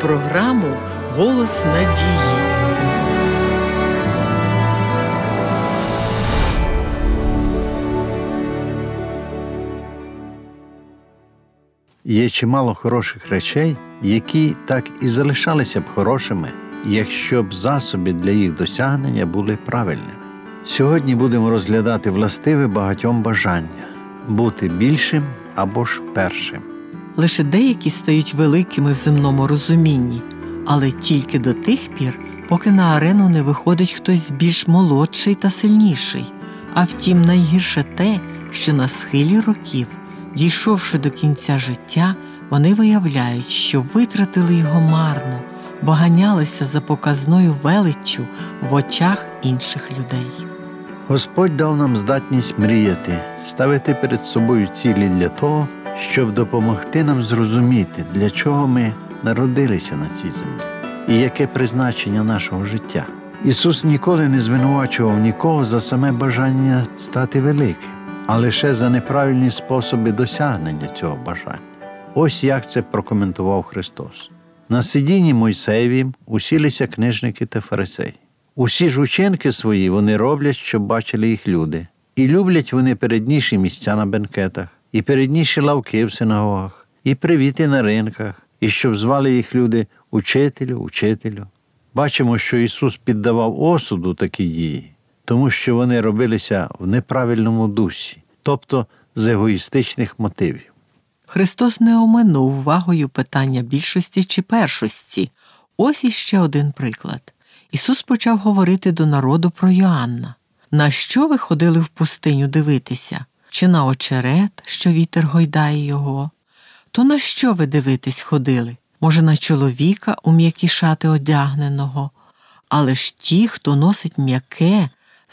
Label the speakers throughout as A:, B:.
A: програму Голос надії.
B: Є чимало хороших речей, які так і залишалися б хорошими, якщо б засоби для їх досягнення були правильними. Сьогодні будемо розглядати властиве багатьом бажання бути більшим або ж першим.
A: Лише деякі стають великими в земному розумінні, але тільки до тих пір, поки на арену не виходить хтось більш молодший та сильніший. А втім, найгірше те, що на схилі років, дійшовши до кінця життя, вони виявляють, що витратили його марно, бо ганялися за показною величчю в очах інших людей.
B: Господь дав нам здатність мріяти, ставити перед собою цілі для того, щоб допомогти нам зрозуміти, для чого ми народилися на цій землі і яке призначення нашого життя. Ісус ніколи не звинувачував нікого за саме бажання стати великим, а лише за неправильні способи досягнення цього бажання. Ось як це прокоментував Христос. На сидінні Мойсеєвім усілися книжники та фарисеї. Усі ж учинки свої вони роблять, щоб бачили їх люди, і люблять вони передніші місця на бенкетах, і передніші лавки в синагогах, і привіти на ринках, і щоб звали їх люди учителю, учителю. Бачимо, що Ісус піддавав осуду такі дії, тому що вони робилися в неправильному дусі, тобто з егоїстичних мотивів.
A: Христос не оминув увагою питання більшості чи першості. Ось іще один приклад. Ісус почав говорити до народу про Йоанна. На що ви ходили в пустиню дивитися? Чи на очерет, що вітер гойдає його? То на що ви дивитись ходили? Може, на чоловіка у м'які шати одягненого? Але ж ті, хто носить м'яке,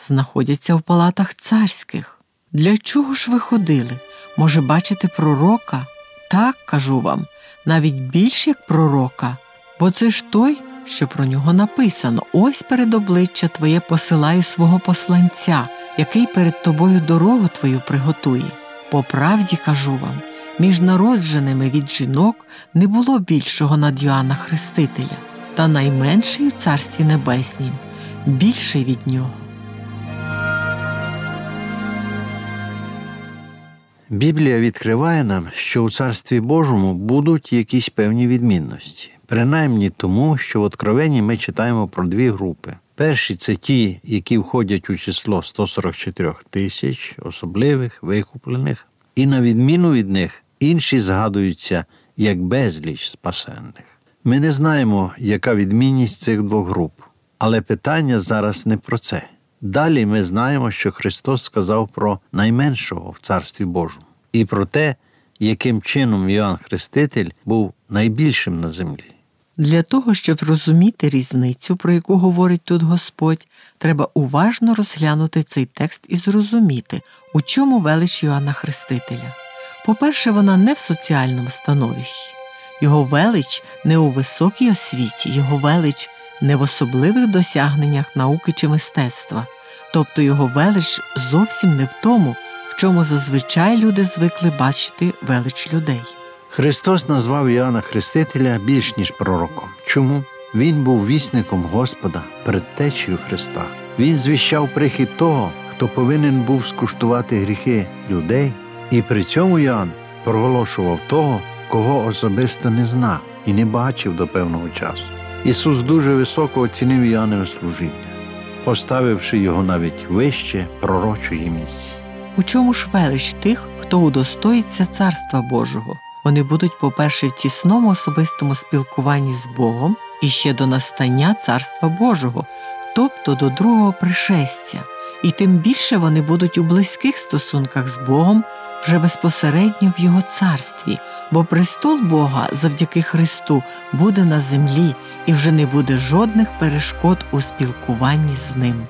A: знаходяться в палатах царських. Для чого ж ви ходили? Може, бачити пророка? Так, кажу вам, навіть більш як пророка, бо це ж той, що про нього написано: ось перед обличчя Твоє посилаю свого посланця, який перед тобою дорогу твою приготує. По правді кажу вам, між народженими від жінок не було більшого над Йоанна Хрестителя, та найменший у Царстві Небеснім, більший від нього.
B: Біблія відкриває нам, що у Царстві Божому будуть якісь певні відмінності, принаймні тому, що в Откровенні ми читаємо про дві групи. Перші це ті, які входять у число 144 тисяч особливих, викуплених, і на відміну від них інші згадуються як безліч спасенних. Ми не знаємо, яка відмінність цих двох груп, але питання зараз не про це. Далі ми знаємо, що Христос сказав про найменшого в Царстві Божому і про те, яким чином Йоанн Хреститель був найбільшим на землі.
A: Для того, щоб розуміти різницю, про яку говорить тут Господь, треба уважно розглянути цей текст і зрозуміти, у чому велич Йоанна Хрестителя. По-перше, вона не в соціальному становищі, його велич не у високій освіті, його велич не в особливих досягненнях науки чи мистецтва, тобто його велич зовсім не в тому, в чому зазвичай люди звикли бачити велич людей.
B: Христос назвав Іоанна Хрестителя більш ніж пророком. Чому? Він був вісником Господа, предтечею Христа. Він звіщав прихід того, хто повинен був скуштувати гріхи людей, і при цьому Іоанн проголошував того, кого особисто не знав і не бачив до певного часу. Ісус дуже високо оцінив Іоаннове служіння, поставивши його навіть вище пророчої місії.
A: У чому ж велич тих, хто удостоїться Царства Божого? Вони будуть, по-перше, в тісному особистому спілкуванні з Богом і ще до настання Царства Божого, тобто до другого пришестя, і тим більше вони будуть у близьких стосунках з Богом вже безпосередньо в Його царстві, бо престол Бога завдяки Христу буде на землі і вже не буде жодних перешкод у спілкуванні з ним.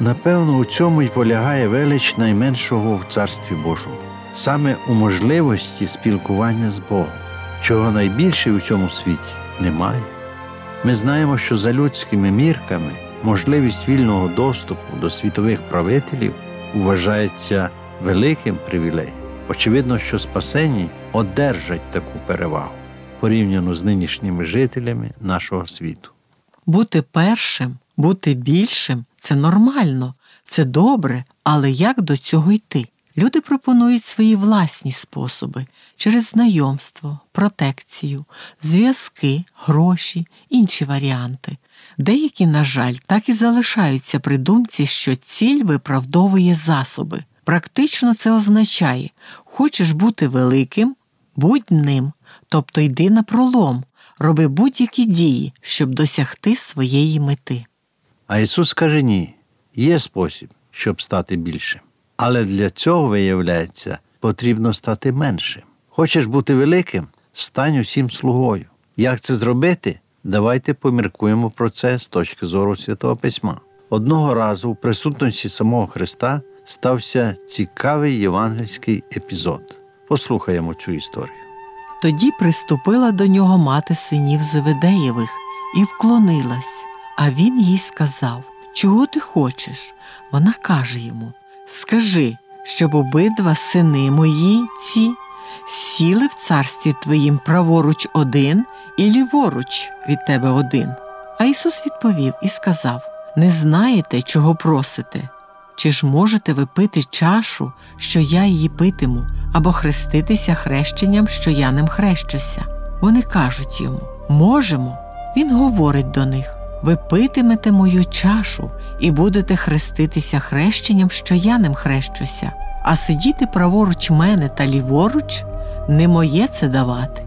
B: Напевно, у цьому й полягає велич найменшого в Царстві Божому, саме у можливості спілкування з Богом, чого найбільше у цьому світі немає. Ми знаємо, що за людськими мірками можливість вільного доступу до світових правителів вважається великим привілеєм. Очевидно, що спасені одержать таку перевагу. порівняно з нинішніми жителями нашого світу.
A: Бути першим, бути більшим це нормально, це добре, але як до цього йти? Люди пропонують свої власні способи через знайомство, протекцію, зв'язки, гроші, інші варіанти. Деякі, на жаль, так і залишаються при думці, що ціль виправдовує засоби. Практично це означає хочеш бути великим, будь ним, тобто йди на пролом, роби будь-які дії, щоб досягти своєї мети.
B: А Ісус каже ні, є спосіб, щоб стати більшим. Але для цього, виявляється, потрібно стати меншим. Хочеш бути великим, стань усім слугою. Як це зробити? Давайте поміркуємо про це з точки зору Святого Письма. Одного разу в присутності самого Христа стався цікавий євангельський епізод. Послухаємо цю історію.
A: Тоді приступила до нього мати синів Зеведеєвих і вклонилась, а він їй сказав Чого ти хочеш? Вона каже йому Скажи, щоб обидва сини мої ці сіли в царстві твоїм праворуч один і ліворуч від тебе один. А Ісус відповів і сказав Не знаєте, чого просите? Чи ж можете ви пити чашу, що я її питиму, або хреститися хрещенням, що я ним хрещуся? Вони кажуть йому можемо. Він говорить до них ви питимете мою чашу і будете хреститися хрещенням, що я ним хрещуся, а сидіти праворуч мене та ліворуч не моє це давати,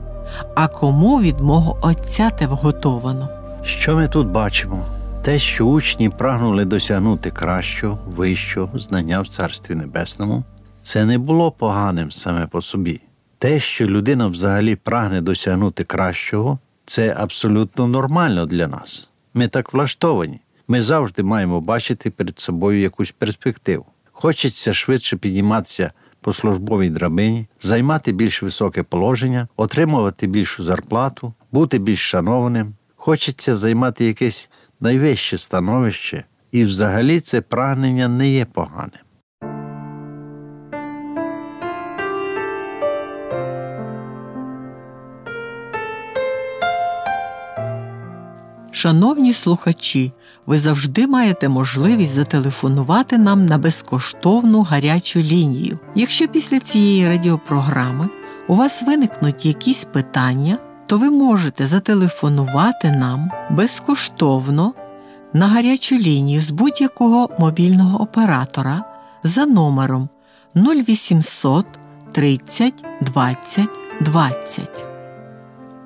A: а кому від мого Отця те вготовано.
B: Що ми тут бачимо? Те, що учні прагнули досягнути кращого, вищого знання в Царстві Небесному, це не було поганим саме по собі. Те, що людина взагалі прагне досягнути кращого, це абсолютно нормально для нас. Ми так влаштовані. Ми завжди маємо бачити перед собою якусь перспективу. Хочеться швидше підніматися по службовій драбині, займати більш високе положення, отримувати більшу зарплату, бути більш шанованим. Хочеться займати якесь найвище становище, і взагалі це прагнення не є поганим.
A: Шановні слухачі, ви завжди маєте можливість зателефонувати нам на безкоштовну гарячу лінію. Якщо після цієї радіопрограми у вас виникнуть якісь питання, то ви можете зателефонувати нам безкоштовно на гарячу лінію з будь-якого мобільного оператора за номером 0800 30 20 20.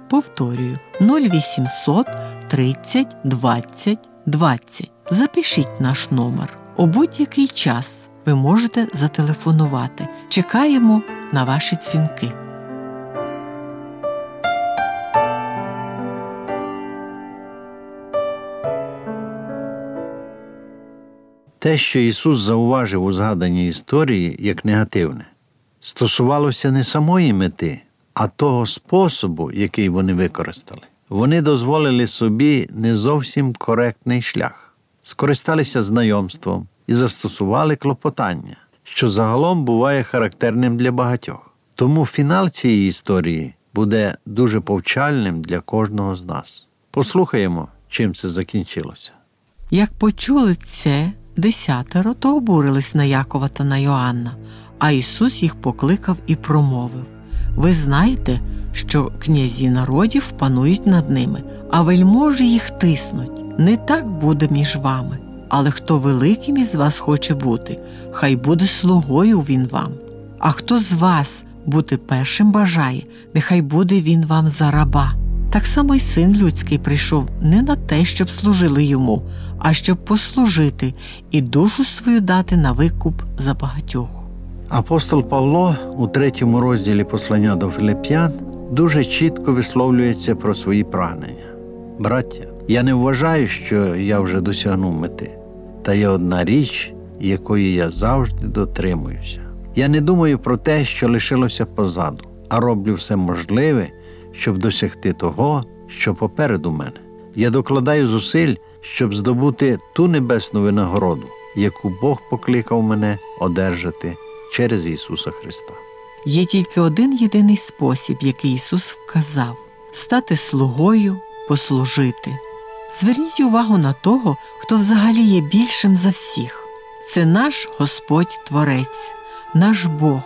A: Повторюю 0800 30 20 20. Запишіть наш номер. У будь-який час ви можете зателефонувати. Чекаємо на ваші дзвінки.
B: Те, що Ісус зауважив у згаданій історії як негативне, стосувалося не самої мети, а того способу, який вони використали. Вони дозволили собі не зовсім коректний шлях, скористалися знайомством і застосували клопотання, що загалом буває характерним для багатьох. Тому фінал цієї історії буде дуже повчальним для кожного з нас. Послухаємо, чим це закінчилося.
A: Як почули це десятеро, то обурились на Якова та на Йоанна, а Ісус їх покликав і промовив Ви знаєте, що князі народів панують над ними, а вельможі їх тиснуть. Не так буде між вами, але хто великим із вас хоче бути, хай буде слугою він вам. А хто з вас бути першим бажає, нехай буде він вам за раба. Так само й син людський прийшов не на те, щоб служили йому, а щоб послужити і душу свою дати на викуп за багатьох.
B: Апостол Павло у третьому розділі послання до Филип'ян дуже чітко висловлюється про свої прагнення. Браття, я не вважаю, що я вже досягнув мети, та є одна річ, якої я завжди дотримуюся. Я не думаю про те, що лишилося позаду, а роблю все можливе, щоб досягти того, що попереду мене. Я докладаю зусиль, щоб здобути ту небесну винагороду, яку Бог покликав мене одержати через Ісуса Христа.
A: Є тільки один єдиний спосіб, який Ісус вказав стати слугою, послужити. Зверніть увагу на того, хто взагалі є більшим за всіх. Це наш Господь Творець, наш Бог,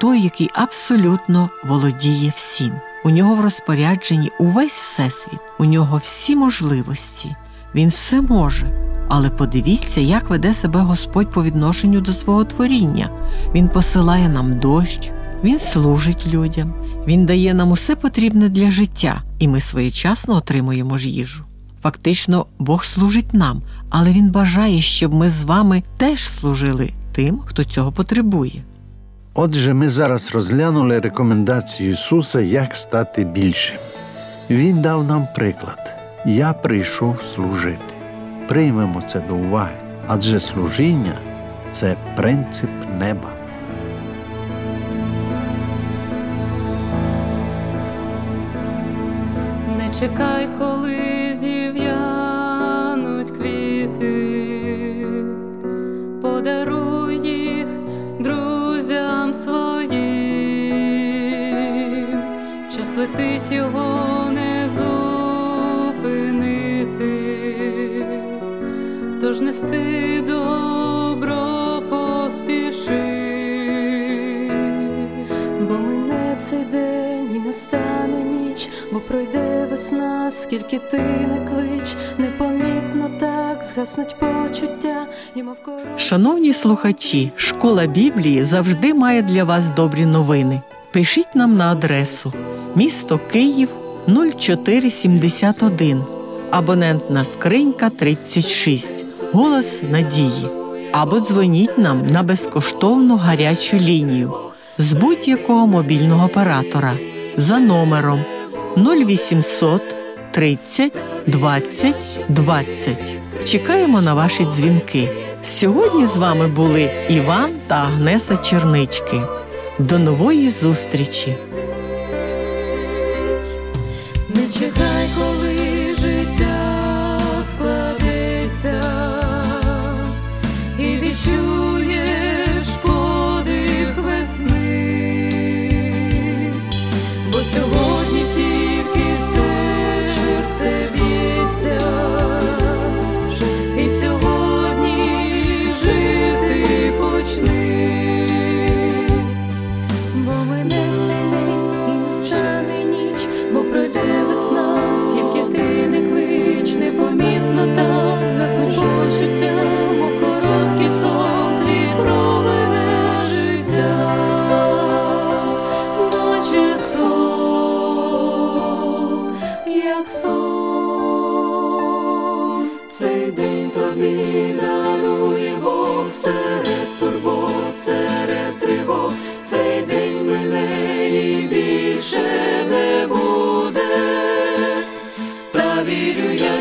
A: той, який абсолютно володіє всім. У нього в розпорядженні увесь всесвіт, у нього всі можливості, він все може. Але подивіться, як веде себе Господь по відношенню до свого творіння. Він посилає нам дощ, Він служить людям, Він дає нам усе потрібне для життя, і ми своєчасно отримуємо ж їжу. Фактично, Бог служить нам, але Він бажає, щоб ми з вами теж служили тим, хто цього потребує.
B: Отже, ми зараз розглянули рекомендацію Ісуса, як стати більшим. Він дав нам приклад: Я прийшов служити. Приймемо це до уваги, адже служіння це принцип неба.
C: Не чекай, коли зів'януть квіти, подаруй їх друзям своїм, час летить його
D: Бо мине цей день і настане ніч, бо пройде весна, скільки ти не клич, непомітно так згаснуть почуття, і мов.
A: Шановні слухачі, школа Біблії завжди має для вас добрі новини. Пишіть нам на адресу місто Київ 0471, абонентна скринька 36, голос надії. Або дзвоніть нам на безкоштовну гарячу лінію з будь-якого мобільного оператора за номером 0800 30 20 20. Чекаємо на ваші дзвінки. Сьогодні з вами були Іван та Агнеса Чернички. До нової зустрічі!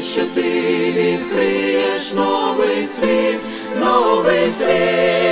D: Що ти відкриєш новий світ, новий світ,